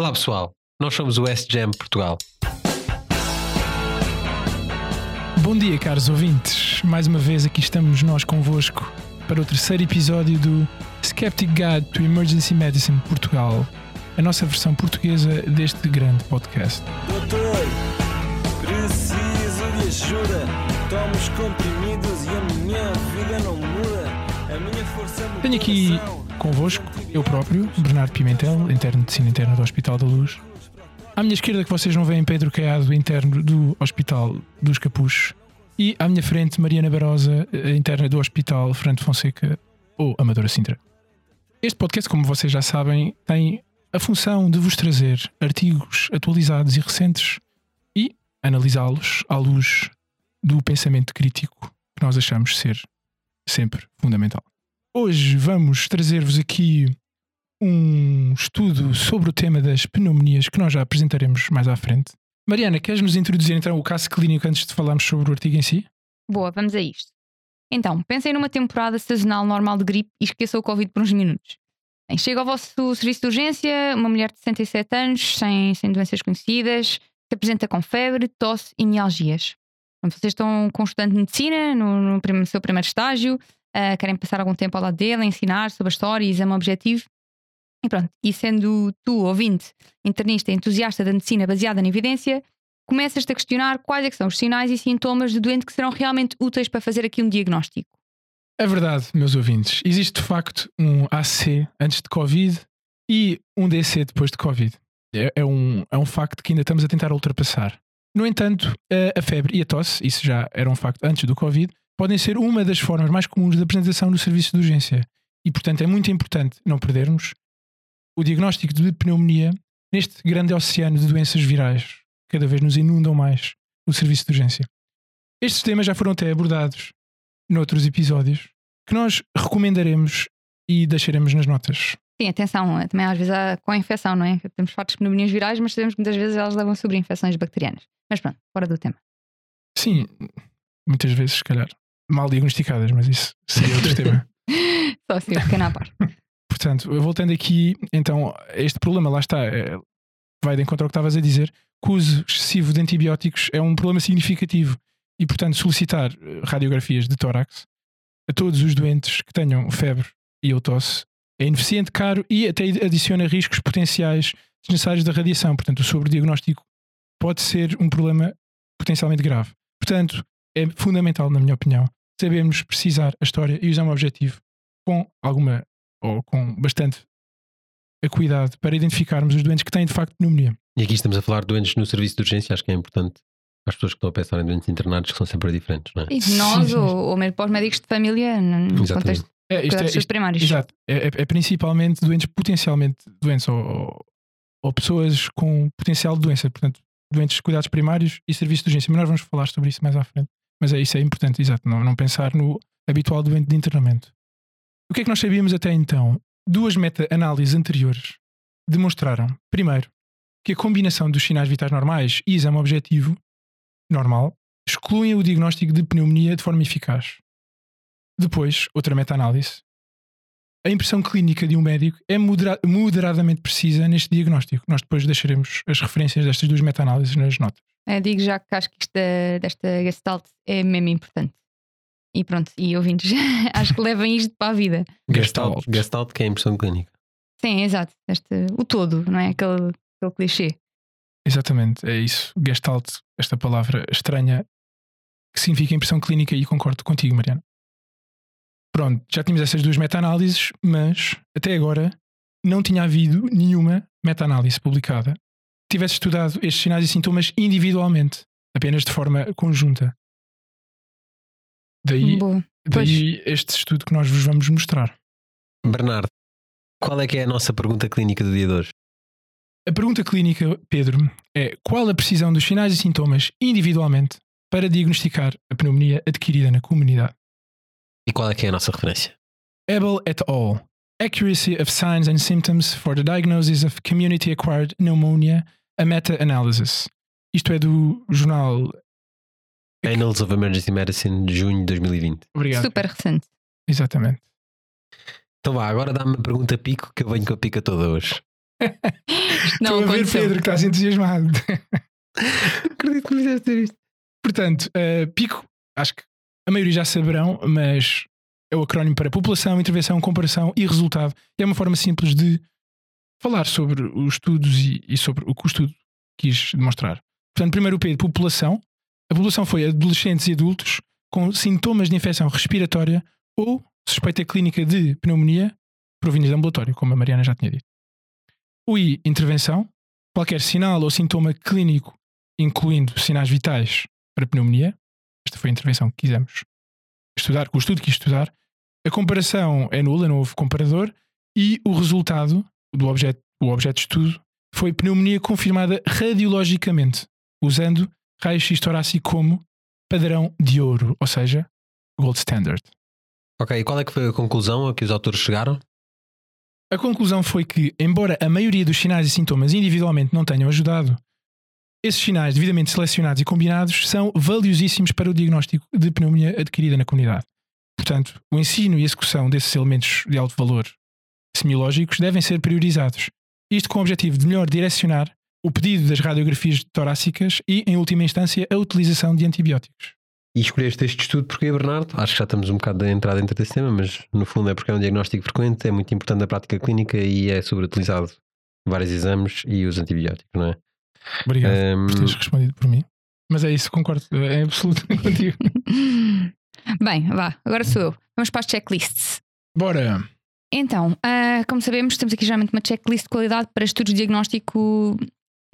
Olá pessoal, nós somos o West Jam Portugal. Bom dia, caros ouvintes. Mais uma vez aqui estamos nós convosco para o terceiro episódio do Skeptic Guide to Emergency Medicine Portugal, a nossa versão portuguesa deste grande podcast. Doutor, preciso de ajuda. Tomo os comprimidos e a minha vida não muda. Tenho aqui convosco, eu próprio, Bernardo Pimentel, interno de medicina interna do Hospital da Luz. À minha esquerda, que vocês não veem, Pedro Caiado, interno do Hospital dos Capuchos. E à minha frente, Mariana Barosa, eh, interna do Hospital Fernando Fonseca, ou Amadora Sintra. Este podcast, como vocês já sabem, tem a função de vos trazer artigos atualizados e recentes e analisá-los à luz do pensamento crítico que nós achamos ser sempre fundamental. Hoje vamos trazer-vos aqui um estudo sobre o tema das pneumonias que nós já apresentaremos mais à frente. Mariana, queres nos introduzir então o caso clínico antes de falarmos sobre o artigo em si? Boa, vamos a isto. Então, pensem numa temporada sazonal normal de gripe e esqueçam o Covid por uns minutos. Bem, chega ao vosso serviço de urgência uma mulher de 67 anos, sem, sem doenças conhecidas, que apresenta com febre, tosse e mialgias. Vocês estão com estudante de medicina no, no seu primeiro estágio, ah, querem passar algum tempo ao lado dele, ensinar sobre a história e exame objetivo. E pronto, e sendo tu, ouvinte, internista entusiasta da medicina baseada na evidência, começas-te a questionar quais é que são os sinais e sintomas do doente que serão realmente úteis para fazer aqui um diagnóstico. É verdade, meus ouvintes. Existe de facto um AC antes de Covid e um DC depois de Covid. É, é um, é um facto que ainda estamos a tentar ultrapassar. No entanto, a, febre e a tosse, isso já era um facto antes do Covid, podem ser uma das formas mais comuns de apresentação no serviço de urgência. E, portanto, é muito importante não perdermos o diagnóstico de pneumonia neste grande oceano de doenças virais que cada vez nos inundam mais no serviço de urgência. Estes temas já foram até abordados noutros episódios que nós recomendaremos e deixaremos nas notas. Sim, atenção, também às vezes há com a infecção, não é? Temos fortes pneumonias virais, mas sabemos que muitas vezes elas levam sobre infecções bacterianas. Mas pronto, fora do tema. Sim, muitas vezes, se calhar, mal diagnosticadas, mas isso seria outro tema. Só assim, pequeno à parte. Portanto, voltando aqui, então, este problema, lá está, é, vai de encontro ao que estavas a dizer, que o uso excessivo de antibióticos é um problema significativo e, portanto, solicitar eh, radiografias de tórax a todos os doentes que tenham febre e ou tosse é ineficiente, caro e até adiciona riscos potenciais desnecessários da radiação. Portanto, o sobrediagnóstico pode ser um problema potencialmente grave. Portanto, é fundamental, na minha opinião, sabermos precisar a história e usar um objetivo com alguma ou com bastante cuidado para identificarmos os doentes que têm de facto pneumonia. E aqui estamos a falar de doentes no serviço de urgência, acho que é importante para as pessoas que estão a pensar em doentes internados que são sempre diferentes, não é? E nós, ou, ou mesmo para os médicos de família, no no Exatamente. contexto É, isto é, isto- primários. exato. É, é- é principalmente doentes potencialmente doentes ou, ou- ou pessoas com potencial de doença, portanto, doentes de cuidados primários e serviço de urgência. Mas nós vamos falar sobre isso mais à frente. Mas é isso, é importante, exato, não, não pensar no habitual doente de internamento. O que é que nós sabíamos até então? Duas meta-análises anteriores demonstraram, primeiro, que a combinação dos sinais vitais normais e exame objetivo normal excluem o diagnóstico de pneumonia de forma eficaz. Depois, outra meta-análise. A impressão clínica de um médico é modera- moderadamente precisa neste diagnóstico. Nós depois deixaremos as referências destas duas meta-análises nas notas. Eu digo já que acho que isto da- desta Gestalt é mesmo importante. E pronto, e ouvintes, acho que levem isto para a vida. Gestalt, Gestalt que é a impressão clínica. Sim, exato. Este, o todo, não é? Aquele, aquele clichê. Exatamente, é isso. Gestalt, esta palavra estranha que significa impressão clínica e concordo contigo, Mariana. Pronto, já tínhamos essas duas meta-análises, mas até agora não tinha havido nenhuma meta-análise publicada que tivesse estudado estes sinais e sintomas individualmente, apenas de forma conjunta. Daí, daí este estudo que nós vos vamos mostrar. Bernardo, qual é que é a nossa pergunta clínica do dia de hoje? A pergunta clínica, Pedro, é qual a precisão dos sinais e sintomas individualmente para diagnosticar a pneumonia adquirida na comunidade? E qual é que é a nossa referência? Abel et al. Accuracy of Signs and Symptoms for the Diagnosis of Community Acquired Pneumonia, a Meta-Analysis. Isto é do jornal. Annals of Emergency Medicine de junho de 2020. Obrigado. Super recente. Exatamente. Então vá, agora dá-me uma pergunta pico que eu venho com a pica toda hoje. Não Estou a ver. Pedro que estás entusiasmado. Acredito que me fizeste dizer isto. Portanto, eh, PICO, acho que a maioria já saberão, mas é o acrónimo para População, Intervenção, Comparação e Resultado. E é uma forma simples de falar sobre os estudos e, e sobre o que o estudo quis demonstrar. Portanto, primeiro o P de População. A população foi adolescentes e adultos com sintomas de infecção respiratória ou suspeita clínica de pneumonia provindos de ambulatório, como a Mariana já tinha dito. O I, intervenção. Qualquer sinal ou sintoma clínico, incluindo sinais vitais para pneumonia. Esta foi a intervenção que quisemos estudar, que o estudo quis estudar. A comparação é nula, não houve comparador. E o resultado do objeto, o objeto de estudo foi pneumonia confirmada radiologicamente, usando raio-x torácico como padrão de ouro, ou seja, gold standard. Ok, e qual é que foi a conclusão a que os autores chegaram? A conclusão foi que, embora a maioria dos sinais e sintomas individualmente não tenham ajudado, esses sinais devidamente selecionados e combinados são valiosíssimos para o diagnóstico de pneumonia adquirida na comunidade. Portanto, o ensino e execução desses elementos de alto valor semiológicos devem ser priorizados. Isto com o objetivo de melhor direcionar o pedido das radiografias torácicas e, em última instância, a utilização de antibióticos. E escolheste este estudo porque, Bernardo? Acho que já estamos um bocado da entrada dentro desse tema, mas no fundo é porque é um diagnóstico frequente, é muito importante na prática clínica e é sobreutilizado vários exames e os antibióticos, não é? Obrigado Ehm, por teres respondido por mim. Mas é isso, concordo, é absoluto contigo. Bem, vá, agora sou eu. Vamos para as checklists. Bora! Então, ah, como sabemos, temos aqui geralmente uma checklist de qualidade para estudos de diagnóstico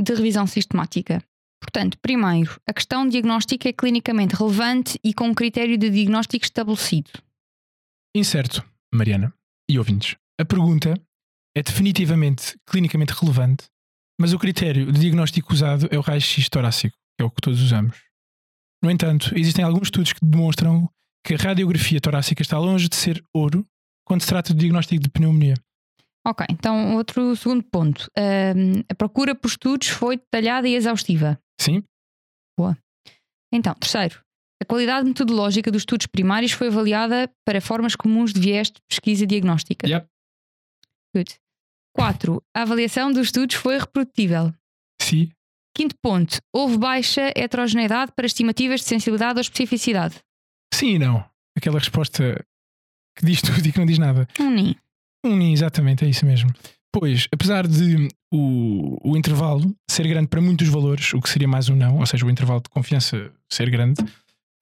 de revisão sistemática. Portanto, primeiro, a questão diagnóstica é clinicamente relevante e com um critério de diagnóstico estabelecido. Incerto, Mariana e ouvintes. A pergunta é definitivamente clinicamente relevante, mas o critério de diagnóstico usado é o raio-x torácico, que é o que todos usamos. No entanto, existem alguns estudos que demonstram que a radiografia torácica está longe de ser ouro quando se trata de diagnóstico de pneumonia. Ok, então outro segundo ponto. A procura por estudos foi detalhada e exaustiva. Sim? Então, terceiro, a qualidade metodológica dos estudos primários foi avaliada para formas comuns de viés de pesquisa diagnóstica. Yep. Good. Quatro, a avaliação dos estudos foi reprodutível. Sim. Quinto ponto, houve baixa heterogeneidade para estimativas de sensibilidade ou especificidade. Sim e não. Aquela resposta que diz tudo e que não diz nada. Um nem. Um NIN, exatamente, é isso mesmo. Pois, apesar de o, o intervalo ser grande para muitos valores, o que seria mais um não, ou seja, o intervalo de confiança ser grande,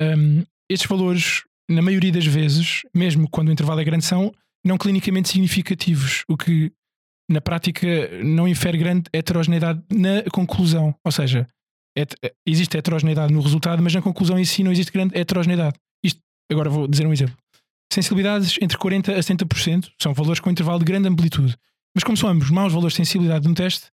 hum, estes valores, na maioria das vezes, mesmo quando o intervalo é grande, são não clinicamente significativos, o que na prática não infere grande heterogeneidade na conclusão. Ou seja, het- existe heterogeneidade no resultado, mas na conclusão em si não existe grande heterogeneidade. Isto, agora vou dizer um exemplo. Sensibilidades entre 40% a 70% são valores com intervalo de grande amplitude. Mas como são ambos maus valores de sensibilidade no teste,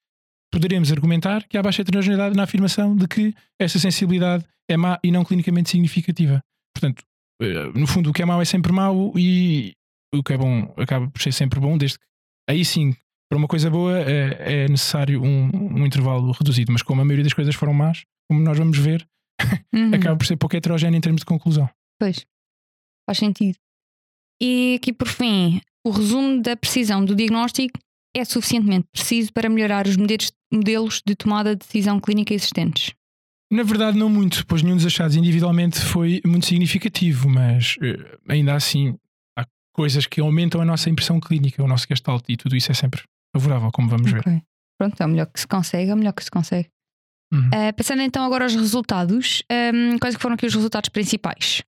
poderemos argumentar que há baixa heterogeneidade na afirmação de que essa sensibilidade é má e não clinicamente significativa. Portanto, eh, no fundo, o que é mau é sempre mau e o que é bom acaba por ser sempre bom, desde que aí sim, para uma coisa boa, é, é necessário um, um intervalo reduzido. Mas como a maioria das coisas foram más, como nós vamos ver, Uhum. acaba por ser pouco heterogéneo em termos de conclusão. Pois. Faz sentido. E aqui por fim, o resumo da precisão do diagnóstico é suficientemente preciso para melhorar os modelos, de tomada de decisão clínica existentes. Na verdade, não muito, pois nenhum dos achados individualmente foi muito significativo, mas eh, ainda assim há coisas que aumentam a nossa impressão clínica, o nosso gestalt, e tudo isso é sempre favorável, como vamos ver. Ok. Pronto, é o melhor que se consegue, é o melhor que se consegue. Uhum. Ah, passando então agora aos resultados, ahm, quais é foram aqui os resultados principais?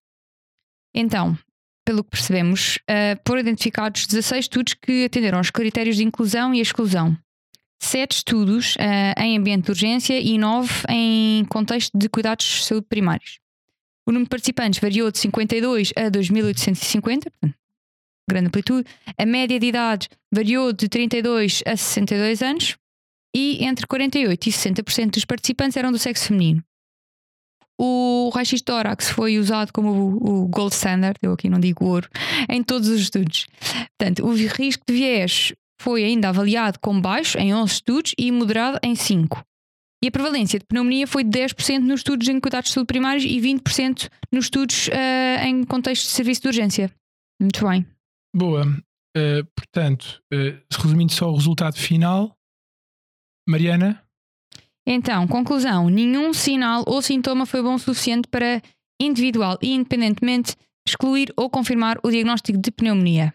Então, pelo que percebemos, ah, foram identificados 16 estudos que atenderam aos critérios de inclusão e exclusão. 7 estudos ah, em ambiente de urgência e 9 em contexto de cuidados de saúde primários. O número de participantes variou de 52 a 2.850, portanto, grande amplitude. A média de idade variou de 32 a 62 anos e entre 48% e 60% dos participantes eram do sexo feminino. O raio-x tórax foi usado como o, gold standard, eu aqui não digo ouro, em todos os estudos. Portanto, o risco de viés foi ainda avaliado como baixo em 11 estudos e moderado em 5. E a prevalência de pneumonia foi de 10% nos estudos em cuidados de saúde primários e 20% nos estudos ah, em contexto de serviço de urgência. Muito bem. Boa. Eh, portanto, eh, resumindo só o resultado final, Mariana, Então, conclusão: nenhum sinal ou sintoma foi bom o suficiente para individual e independentemente excluir ou confirmar o diagnóstico de pneumonia.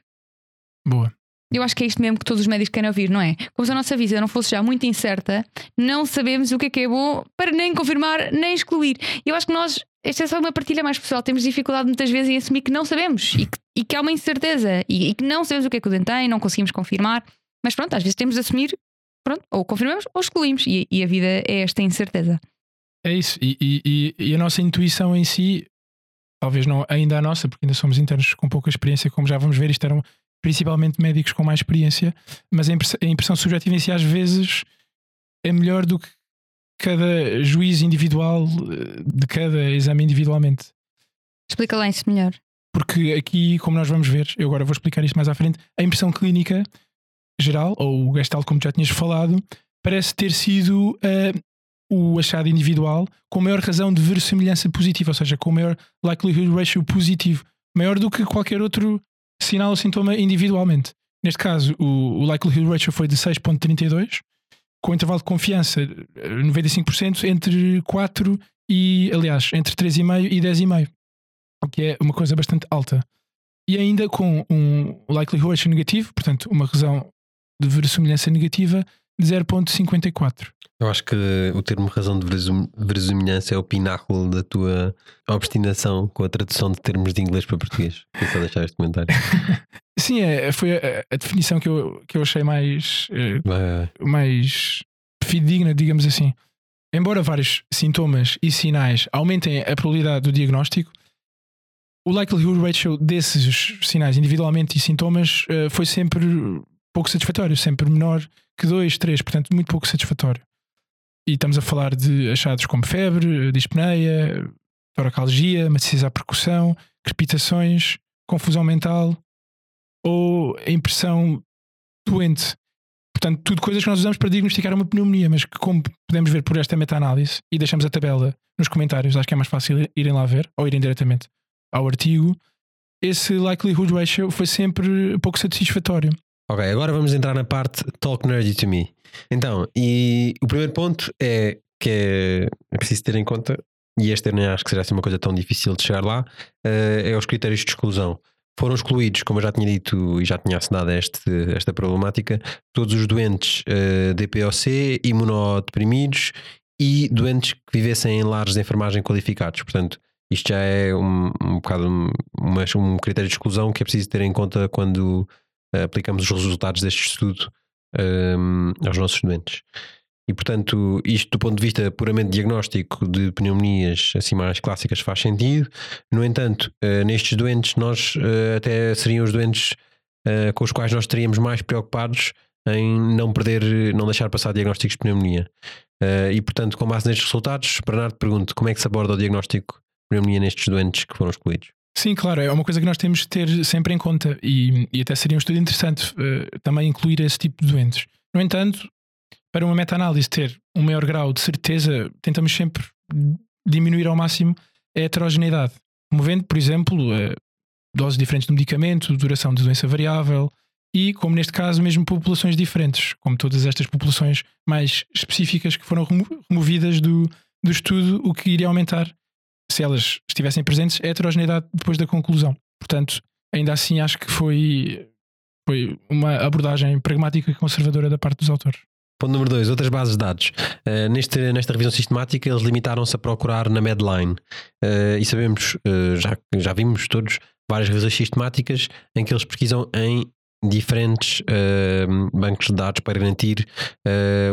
boa. Eu acho que é isto mesmo que todos os médicos querem ouvir, não é? Como se a nossa vida não fosse já muito incerta, não sabemos o que é que é bom para nem confirmar nem excluir. Eu acho que nós, esta é só uma partilha mais pessoal, temos dificuldade muitas vezes em assumir que não sabemos e que, e que há uma incerteza e, e que não sabemos o que é que o dente tem, não conseguimos confirmar. Mas pronto, às vezes temos de assumir, pronto, ou confirmamos ou excluímos. E, e a vida é esta incerteza. É isso. E, e- a nossa intuição em si, talvez não ainda a nossa, porque ainda somos internos com pouca experiência, como já vamos ver, isto eram principalmente médicos com mais experiência, mas a impressão, a impressão subjetiva em si às vezes é melhor do que cada juiz individual de cada exame individualmente. Explica lá isso melhor. Porque aqui, como nós vamos ver, eu agora vou explicar isto mais à frente, a impressão clínica geral, ou o gestalt, como já tinhas falado, parece ter sido eh, o achado individual com maior razão de verossimilhança positiva, ou seja, com maior likelihood ratio positivo, maior do que qualquer outro sinal ou sintoma individualmente. Neste caso, o, o likelihood ratio foi de 6,32, com intervalo de confiança eh, 95% entre 4 e, aliás, entre 3,5 e 10,5 o que é uma coisa bastante alta. E ainda com um likelihood negativo, portanto, uma razão de verossimilhança negativa 0.54. Eu acho que o termo razão de verossimilhança é o pináculo da tua obstinação com a tradução de termos de inglês para português. Queria só deixar este comentário. Sim, é, foi a, a definição que eu, que eu achei mais, eh, mais fidedigna, digamos assim. Embora vários sintomas e sinais aumentem a probabilidade do diagnóstico, o likelihood ratio desses sinais individualmente e sintomas eh, foi sempre pouco satisfatório, sempre menor que 2, 3, portanto, muito pouco satisfatório. E estamos a falar de achados como febre, dispneia, toracalgia, maciez à percussão, crepitações, confusão mental ou a impressão doente. Portanto, tudo coisas que nós usamos para diagnosticar uma pneumonia, mas que, como podemos ver por esta meta-análise, e deixamos a tabela nos comentários, acho que é mais fácil irem lá ver, ou irem diretamente ao artigo, esse likelihood ratio foi sempre pouco satisfatório. Ok, agora vamos entrar na parte Talk Nerdy to Me. Então, e o primeiro ponto é que é, é preciso ter em conta, e este eu nem acho que seja assim uma coisa tão difícil de chegar lá, eh, é os critérios de exclusão. Foram excluídos, como eu já tinha dito e já tinha assinado este, esta problemática, todos os doentes eh, DPOC, imunodeprimidos e doentes que vivessem em lares de enfermagem qualificados. Portanto, isto já é um, um bocado um, uma- um critério de exclusão que é preciso ter em conta quando aplicamos os resultados deste estudo ehm, aos nossos doentes. E portanto, isto do ponto de vista puramente diagnóstico de pneumonias assim mais clássicas faz sentido. No entanto, eh, nestes doentes, nós eh, até seriam os doentes eh, com os quais nós estaríamos mais preocupados em não perder, não deixar passar diagnósticos de pneumonia. Eh, e portanto, com base nestes resultados, Bernardo pergunta como é que se aborda o diagnóstico de pneumonia nestes doentes que foram excluídos. Sim, claro, é uma coisa que nós temos de ter sempre em conta e, e até seria um estudo interessante eh, também incluir esse tipo de doentes. No entanto, para uma meta-análise ter um maior grau de certeza, tentamos sempre diminuir ao máximo a heterogeneidade, promovendo, por exemplo, eh, doses diferentes do medicamento, duração de doença variável e, como neste caso, mesmo populações diferentes, como todas estas populações mais específicas que foram remo- removidas do, do estudo, o que iria aumentar se elas estivessem presentes, a heterogeneidade depois da conclusão. Portanto, ainda assim acho que foi, foi uma abordagem pragmática e conservadora da parte dos autores. Ponto número 2, outras bases de dados. Uh, neste, nesta revisão sistemática, eles limitaram-se a procurar na Medline. Uh, e sabemos, uh, já, já vimos todos, várias revisões sistemáticas em que eles pesquisam em diferentes bancos de dados para garantir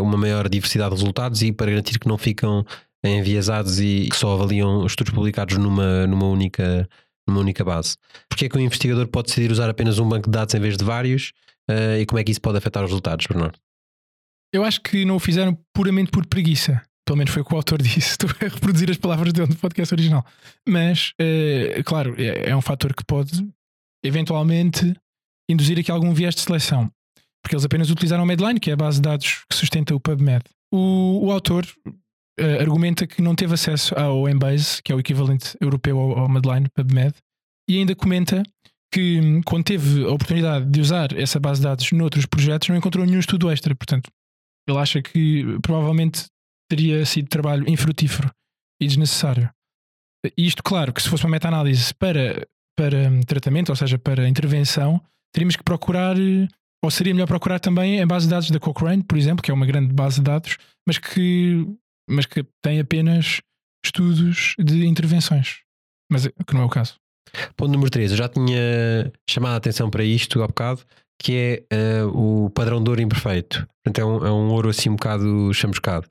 uma maior diversidade de resultados e para garantir que não ficam enviesados e que só avaliam estudos publicados numa, numa, única, numa única base. Porque é que o investigador pode decidir usar apenas um banco de dados em vez de vários uh, e como é que isso pode afetar os resultados, Bernardo? Eu acho que não o fizeram puramente por preguiça. Pelo menos foi o que o autor disse. Estou a reproduzir as palavras dele no podcast original. Mas, uh, claro, é, é um fator que pode eventualmente induzir aqui algum viés de seleção. Porque eles apenas utilizaram o Medline, que é a base de dados que sustenta o PubMed. O, o autor uh, argumenta que não teve acesso ao Embase, que é o equivalente europeu ao, ao Medline, PubMed, e ainda comenta que quando teve a oportunidade de usar essa base de dados noutros projetos não encontrou nenhum estudo extra. Portanto, ele acha que provavelmente teria sido trabalho infrutífero e desnecessário. Isto, claro, que se fosse uma meta-análise para, para hum, tratamento, ou seja, para intervenção, teríamos que procurar, ou seria melhor procurar também em base de dados da Cochrane, por exemplo, que é uma grande base de dados, mas que, mas que tem apenas estudos de intervenções. Mas eh, que não é o caso. Ponto número 3. Eu já tinha chamado a atenção para isto há bocado, que é eh, o padrão de ouro imperfeito. Portanto, é um, é um ouro assim um bocado chamuscado.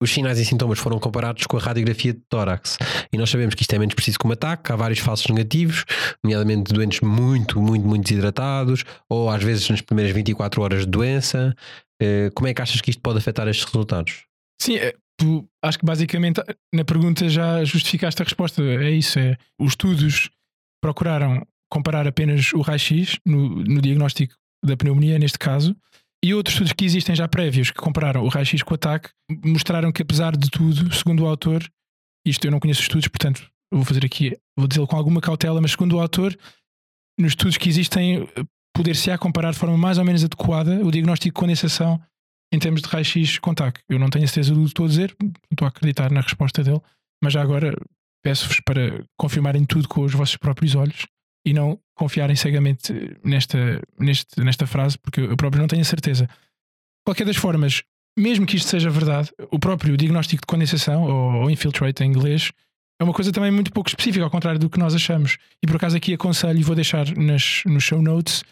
Os sinais e sintomas foram comparados com a radiografia de tórax. E nós sabemos que isto é menos preciso que um ataque. Há vários falsos negativos, nomeadamente doentes muito, muito, muito desidratados, ou às vezes nas primeiras 24 horas de doença. Eh, como é que achas que isto pode afetar estes resultados? Sim, é, tu, acho que basicamente na pergunta já justificaste a resposta. É isso, é os estudos procuraram comparar apenas o raio-x no, no diagnóstico da pneumonia, neste caso, e outros estudos que existem já prévios que compararam o raio-x com o ataque mostraram que, apesar de tudo, segundo o autor, isto eu não conheço os estudos, portanto vou fazer aqui, vou dizê-lo com alguma cautela, mas segundo o autor, nos estudos que existem, poder-se-á comparar de forma mais ou menos adequada o diagnóstico de condensação em termos de raio-x com TAC. Eu não tenho a certeza do que estou a dizer, estou a acreditar na resposta dele, mas já agora peço-vos para confirmarem tudo com os vossos próprios olhos e não confiarem cegamente nesta, neste, nesta frase, porque eu próprio não tenho a certeza. Qualquer das formas, mesmo que isto seja verdade, o próprio diagnóstico de condensação, ou, ou infiltrate em inglês, é uma coisa também muito pouco específica, ao contrário do que nós achamos. E por acaso aqui aconselho, vou deixar nas, nos show notes,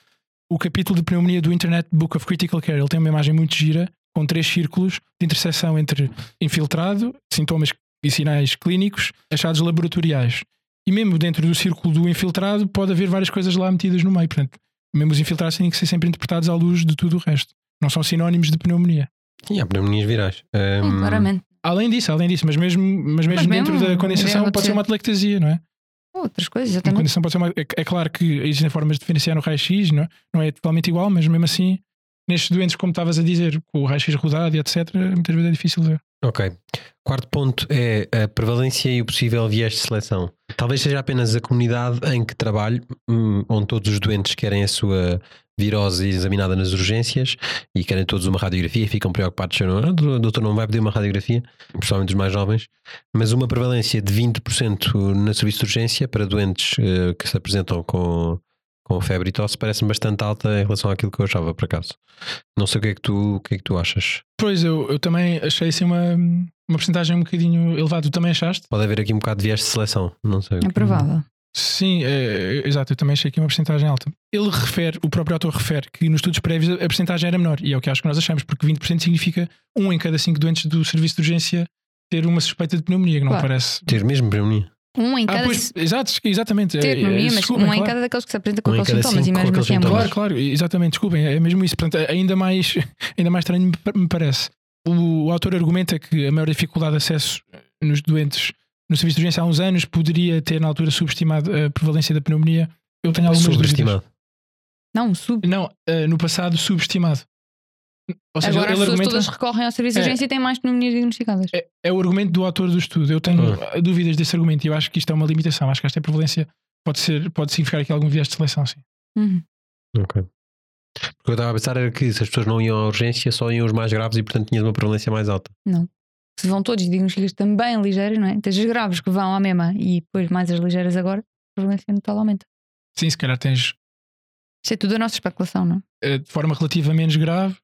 o capítulo de pneumonia do Internet Book of Critical Care. Ele tem uma imagem muito gira, com três círculos de interseção entre infiltrado, sintomas e sinais clínicos, achados laboratoriais. E mesmo dentro do círculo do infiltrado, pode haver várias coisas lá metidas no meio. Portanto, mesmo os infiltrados têm que ser sempre interpretados à luz de tudo o resto. Não são sinónimos de pneumonia. E há pneumonias virais. Sim, Ahm, claramente. Além disso, além disso, mas mesmo, mas mesmo mesmo dentro da condensação pode ser ser. uma atelectasia, não é? Outras coisas, Uma exatamente. condensação pode ser uma, é, é claro que existem formas de diferenciar no raio-x, não, é? não é totalmente igual, mas mesmo assim, nestes doentes, como estavas a dizer, com o raio-x rodado e etc., muitas vezes é difícil ver. Ok. Quarto ponto é a prevalência e o possível viés de seleção. Talvez seja apenas a comunidade em que trabalho, hum, onde todos os doentes querem a sua virose examinada nas urgências e querem todos uma radiografia e ficam preocupados "Ah, o doutor não vai pedir uma radiografia, principalmente os mais jovens, mas uma prevalência de 20% no serviço de urgência para doentes eh, que se apresentam com, com febre e tosse parece-me bastante alta em relação àquilo que eu achava, por acaso. Não sei o que é que tu, o que é que tu achas. Pois, eu, eu também achei assim uma, uma porcentagem um bocadinho elevada. Tu também achaste? Pode haver aqui um bocado de viés de seleção, não sei. É provável. Sim, é, é, exato, eu também achei aqui uma porcentagem alta. Ele refere, o próprio autor refere que nos estudos prévios a porcentagem era menor, e é o que acho que nós achamos, porque 20% significa um em cada cinco doentes do serviço de urgência ter uma suspeita de pneumonia, que não Claro. parece. Ter mesmo pneumonia. Um em Ah, cada. pois, exato, exatamente. ter é- é- pneumonia, mas desculpem, um em claro. cada daqueles que se apresenta com Um em aqueles sintomas. Imagina aqueles assim, é. Claro, claro, exatamente, desculpem, é mesmo isso. Portanto, ainda mais, ainda mais estranho me parece. O, o autor argumenta que a maior dificuldade de acesso nos doentes no serviço de urgência há uns anos poderia ter, na altura, subestimado a prevalência da pneumonia. Eu tenho algumas dúvidas. Sobreestimado. Não, sub. Não, eh, no passado, subestimado. Ou seja, Agora as pessoas argumenta. todas recorrem ao serviço de É. urgência e têm mais pneumonias diagnosticadas. É, é o argumento do autor do estudo. Eu tenho Ah. eh, dúvidas desse argumento e eu acho que isto é uma limitação. Acho que esta prevalência pode, ser, pode significar aqui algum viés de seleção, sim. Uhum. Ok. O que eu estava a pensar era que se as pessoas não iam à urgência, só iam os mais graves e, portanto, tinhas uma prevalência mais alta. Se vão todos diagnósticos também ligeiros, não é? Tens as graves que vão à mesma e depois mais as ligeiras agora, a prevalência no total aumenta. Sim, se calhar tens Isto é tudo a nossa especulação, não é? eh, de forma relativa menos grave,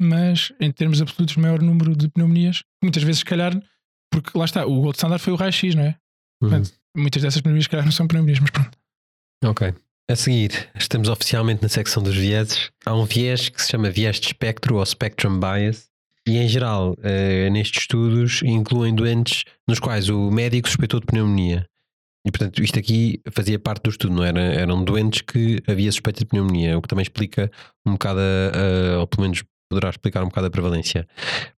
mas em termos absolutos, maior número de pneumonias. Muitas vezes, se calhar, porque lá está, o gold standard foi o raio-x, não é? Uhum. Portanto, Muitas dessas pneumonias, se calhar, não são pneumonias, mas pronto. Ok. A seguir, estamos oficialmente na secção dos vieses. Há um viés que se chama viés de espectro ou spectrum bias. E em geral, eh, nestes estudos, incluem doentes nos quais o médico suspeitou de pneumonia. E portanto, isto aqui fazia parte do estudo, não era? Eram doentes que havia suspeita de pneumonia, o que também explica um bocado, a- ou pelo menos poderá explicar um bocado a prevalência.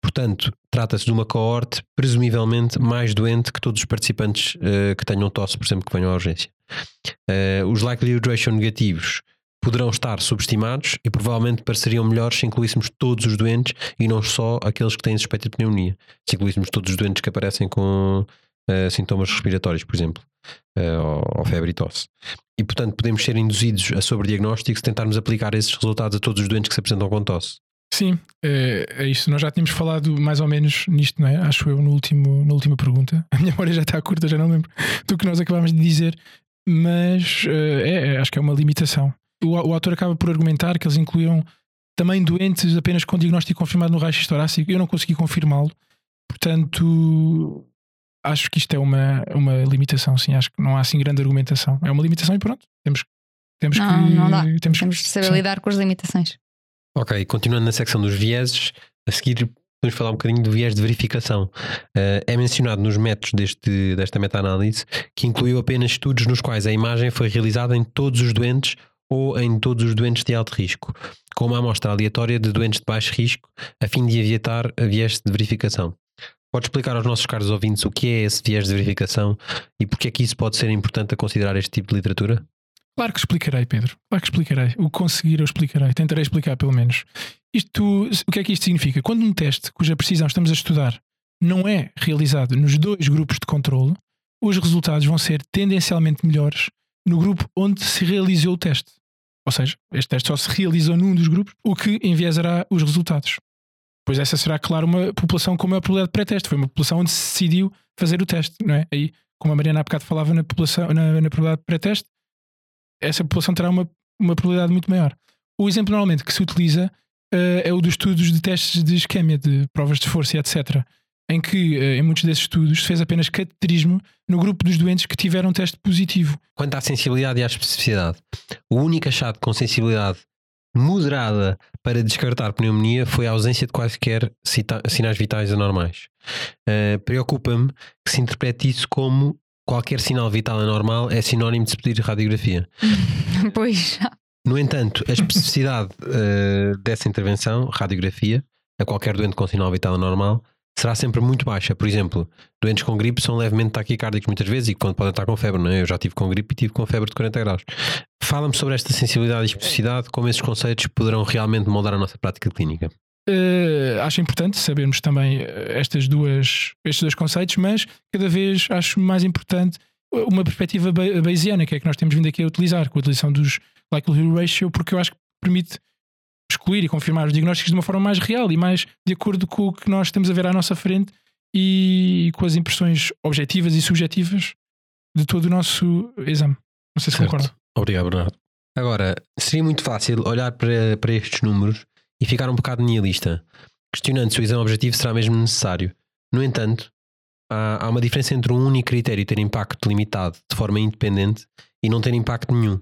Portanto, trata-se de uma coorte presumivelmente mais doente que todos os participantes eh, que tenham tosse, por exemplo, que venham à urgência. Eh, os likelihood ratio negativos poderão estar subestimados e provavelmente pareceriam melhores se incluíssemos todos os doentes e não só aqueles que têm suspeita de pneumonia. Se incluíssemos todos os doentes que aparecem com eh, sintomas respiratórios, por exemplo, eh, ou, ou febre e tosse. E portanto podemos ser induzidos a sobrediagnóstico se tentarmos aplicar esses resultados a todos os doentes que se apresentam com tosse. Sim, é, é isso. Nós já tínhamos falado mais ou menos nisto, não é? Acho eu, no último, na última pergunta. A minha memória já está curta, já não lembro do que nós acabámos de dizer, mas é, é, acho que é uma limitação. O, o autor acaba por argumentar que eles incluíram também doentes apenas com diagnóstico confirmado no raio-x torácico. Eu não consegui confirmá-lo, portanto, acho que isto é uma, uma limitação, sim. Acho que não há assim grande argumentação. É uma limitação e pronto. Temos, temos Não, que. não dá. Temos, Temos de saber sim. lidar com as limitações. Ok, continuando na secção dos vieses, a seguir podemos falar um bocadinho do viés de verificação. Eh, é mencionado nos métodos deste, desta meta-análise que incluiu apenas estudos nos quais a imagem foi realizada em todos os doentes ou em todos os doentes de alto risco, com uma amostra aleatória de doentes de baixo risco, a fim de evitar viés de verificação. Pode explicar aos nossos caros ouvintes o que é esse viés de verificação e porque é que isso pode ser importante a considerar este tipo de literatura? Claro que explicarei, Pedro. Claro que explicarei. O que conseguir eu explicarei. Tentarei explicar pelo menos. Isto, o que é que isto significa? Quando um teste cuja precisão estamos a estudar não é realizado nos dois grupos de controle, os resultados vão ser tendencialmente melhores no grupo onde se realizou o teste. Ou seja, este teste só se realizou num dos grupos, o que enviesará os resultados. Pois essa será, claro, uma população com maior probabilidade de pré-teste. Foi uma população onde se decidiu fazer o teste, não é? Aí, como a Mariana há bocado falava na, população, na, na probabilidade de pré-teste, essa população terá uma, uma probabilidade muito maior. O exemplo normalmente que se utiliza eh, é o dos estudos de testes de isquémia, de provas de força e etc. Em que, eh, em muitos desses estudos, se fez apenas cateterismo no grupo dos doentes que tiveram teste positivo. Quanto à sensibilidade e à especificidade, o único achado com sensibilidade moderada para descartar pneumonia foi a ausência de quaisquer sinais vitais anormais. Uh, Preocupa-me que se interprete isso como qualquer sinal vital anormal é sinónimo de se pedir radiografia. pois. No entanto, a especificidade uh, dessa intervenção, radiografia, a qualquer doente com sinal vital anormal, será sempre muito baixa. Por exemplo, doentes com gripe são levemente taquicárdicos muitas vezes e quando podem estar com febre, não é? Eu já tive com gripe e tive com febre de 40 graus. Fala-me sobre esta sensibilidade e especificidade, como esses conceitos poderão realmente moldar a nossa prática clínica. Eh, acho importante sabermos também eh, estas duas, estes dois conceitos, mas cada vez acho mais importante uma perspectiva ba- bayesiana, que é que nós temos vindo aqui a utilizar, com a utilização dos likelihood ratio, porque eu acho que permite excluir e confirmar os diagnósticos de uma forma mais real e mais de acordo com o que nós estamos a ver à nossa frente e com as impressões objetivas e subjetivas de todo o nosso exame. Não sei se Certo. concorda. Obrigado, Bernardo. Agora, seria muito fácil olhar para, para estes números e ficar um bocado nihilista, questionando se o exame objetivo será mesmo necessário. No entanto, há, há uma diferença entre um único critério ter impacto limitado de forma independente e não ter impacto nenhum.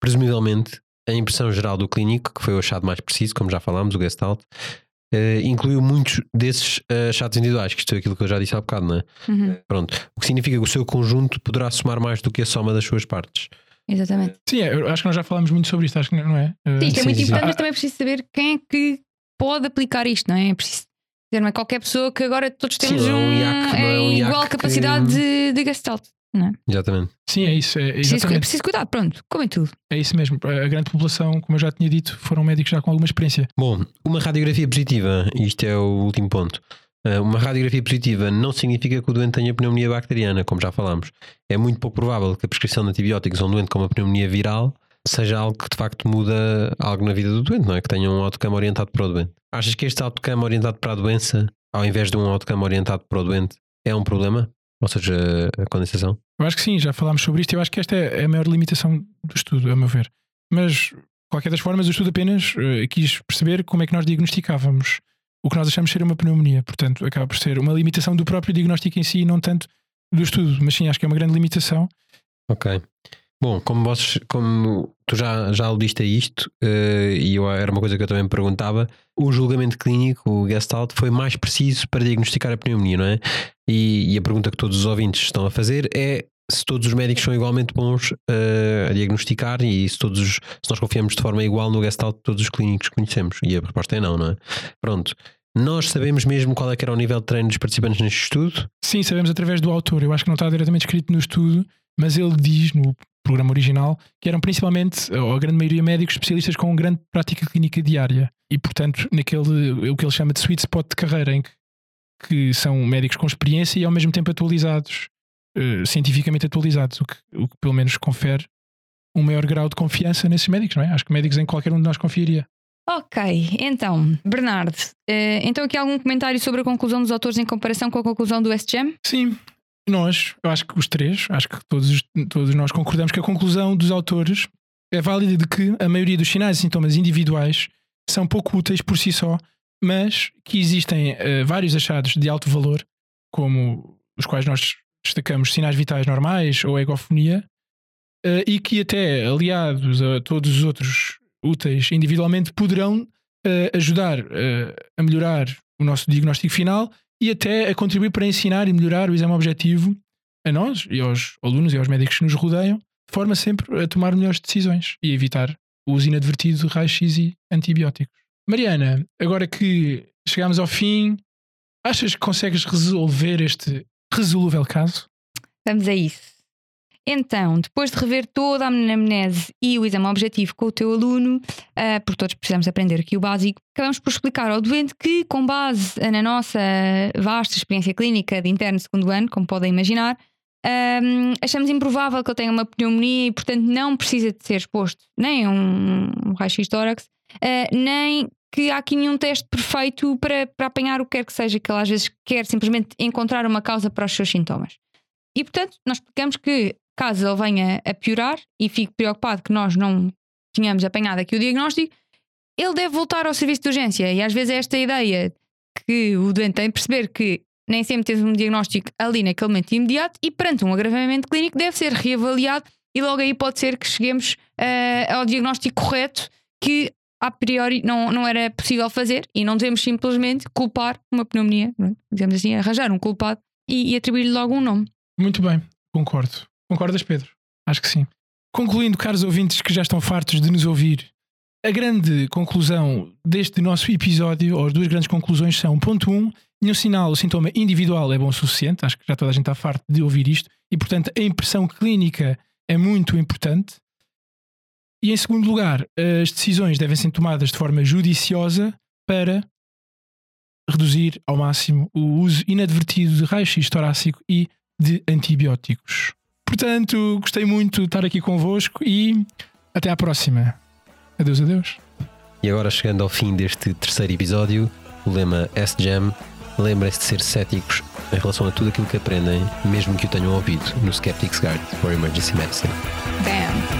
Presumivelmente, a impressão geral do clínico, que foi o achado mais preciso, como já falámos, o Gestalt, eh, incluiu muitos desses eh, achados individuais, que isto é aquilo que eu já disse há bocado, não é? Uhum, Pronto. O que significa que o seu conjunto poderá somar mais do que a soma das suas partes. Exatamente. Sim, é, eu acho que nós já falámos muito sobre isto, acho que não é? Eh, Sim, isto é sim, muito sim. importante, mas também é preciso saber quem é que pode aplicar isto, não é? É preciso dizer, não é qualquer pessoa que agora todos Sim, temos não é um um, IAC, é é um IAC igual que- capacidade de, de gestalt. Exatamente. Sim, é isso. É, Preciso, é preciso cuidar, pronto, como em tudo. É isso mesmo. A grande população, como eu já tinha dito, foram médicos já com alguma experiência. Bom, uma radiografia positiva, e isto é o último ponto. eh, Uma radiografia positiva não significa que o doente tenha pneumonia bacteriana, como já falámos. É muito pouco provável que a prescrição de antibióticos a um doente com uma pneumonia viral seja algo que de facto muda algo na vida do doente, não é? Que tenha um outcome orientado para o doente. Achas que este outcome orientado para a doença, ao invés de um outcome orientado para o doente, é um problema? Ou seja, a condensação? Eu acho que sim, já falámos sobre isto. Eu acho que esta é a maior limitação do estudo, a meu ver. Mas, de qualquer das formas, o estudo apenas eh, quis perceber como é que nós diagnosticávamos o que nós achamos ser uma pneumonia. Portanto, acaba por ser uma limitação do próprio diagnóstico em si e não tanto do estudo. Mas sim, acho que é uma grande limitação. Ok. Bom, como, vocês, como tu já, já aludiste a isto, eh, e eu, era uma coisa que eu também me perguntava, o julgamento clínico, o Gestalt, foi mais preciso para diagnosticar a pneumonia, não é? E, e a pergunta que todos os ouvintes estão a fazer é se todos os médicos são igualmente bons eh, a diagnosticar e se, todos, os- se nós confiamos de forma igual no Gestalt de todos os clínicos que conhecemos. E a resposta é não, não é? Pronto. Nós sabemos mesmo qual é que era o nível de treino dos participantes neste estudo? Sim, sabemos através do autor. Eu acho que não está diretamente escrito no estudo, mas ele diz no programa original que eram principalmente, ou a grande maioria, médicos especialistas com grande prática clínica diária. E, portanto, naquele, o que ele chama de sweet spot de carreira, em que, que são médicos com experiência e ao mesmo tempo atualizados, eh, cientificamente atualizados, o que, o que pelo menos confere um maior grau de confiança nesses médicos, não é? Acho que médicos em qualquer um de nós confiaria. Ok, então, Bernardo, eh, então aqui algum comentário sobre a conclusão dos autores em comparação com a conclusão do SGM? Sim, nós, eu acho que os três, acho que todos, todos nós concordamos que a conclusão dos autores é válida de que a maioria dos sinais e sintomas individuais são pouco úteis por si só, mas que existem eh, vários achados de alto valor, como os quais nós destacamos sinais vitais normais ou egofonia, eh, e que até aliados a todos os outros úteis individualmente poderão eh, ajudar a melhorar o nosso diagnóstico final e até a contribuir para ensinar e melhorar o exame objetivo a nós e aos alunos e aos médicos que nos rodeiam, de forma sempre a tomar melhores decisões e evitar o uso inadvertido de raios-x e antibióticos. Mariana, agora que chegamos ao fim, achas que consegues resolver este resolúvel caso? Vamos a isso. Então, depois de rever toda a anamnese e o exame objetivo com o teu aluno, ah, porque todos precisamos aprender aqui o básico, acabamos por explicar ao doente que, com base na nossa vasta experiência clínica de interno segundo ano, como podem imaginar, ahm, achamos improvável que ele tenha uma pneumonia e, portanto, não precisa de ser exposto nem a um, um raio-x tórax, ah, nem que há aqui nenhum teste perfeito para, para apanhar o que quer que seja, que ele às vezes quer simplesmente encontrar uma causa para os seus sintomas. E portanto, nós explicamos que caso ele venha a piorar e fique preocupado que nós não tínhamos apanhado aqui o diagnóstico, ele deve voltar ao serviço de urgência. E às vezes é esta ideia que o doente tem de perceber que nem sempre temos um diagnóstico ali naquele momento imediato e perante um agravamento clínico deve ser reavaliado e logo aí pode ser que cheguemos ah, ao diagnóstico correto que a priori não, não era possível fazer e não devemos simplesmente culpar uma pneumonia, é? digamos assim, arranjar um culpado e, e atribuir-lhe logo um nome. Muito bem, concordo. Concordas, Pedro? Acho que sim. Concluindo, caros ouvintes que já estão fartos de nos ouvir, a grande conclusão deste nosso episódio, ou as duas grandes conclusões são: ponto 1, um, nenhum sinal ou sintoma individual é bom o suficiente, acho que já toda a gente está farto de ouvir isto, e portanto a impressão clínica é muito importante. E em segundo lugar, as decisões devem ser tomadas de forma judiciosa para reduzir ao máximo o uso inadvertido de raio-x torácico e de antibióticos. Portanto, gostei muito de estar aqui convosco e até à próxima. Adeus, adeus. E agora, chegando ao fim deste terceiro episódio, o lema S-Jam, lembrem-se de ser céticos em relação a tudo aquilo que aprendem, mesmo que o tenham ouvido no Skeptics Guide for Emergency Medicine. Bam!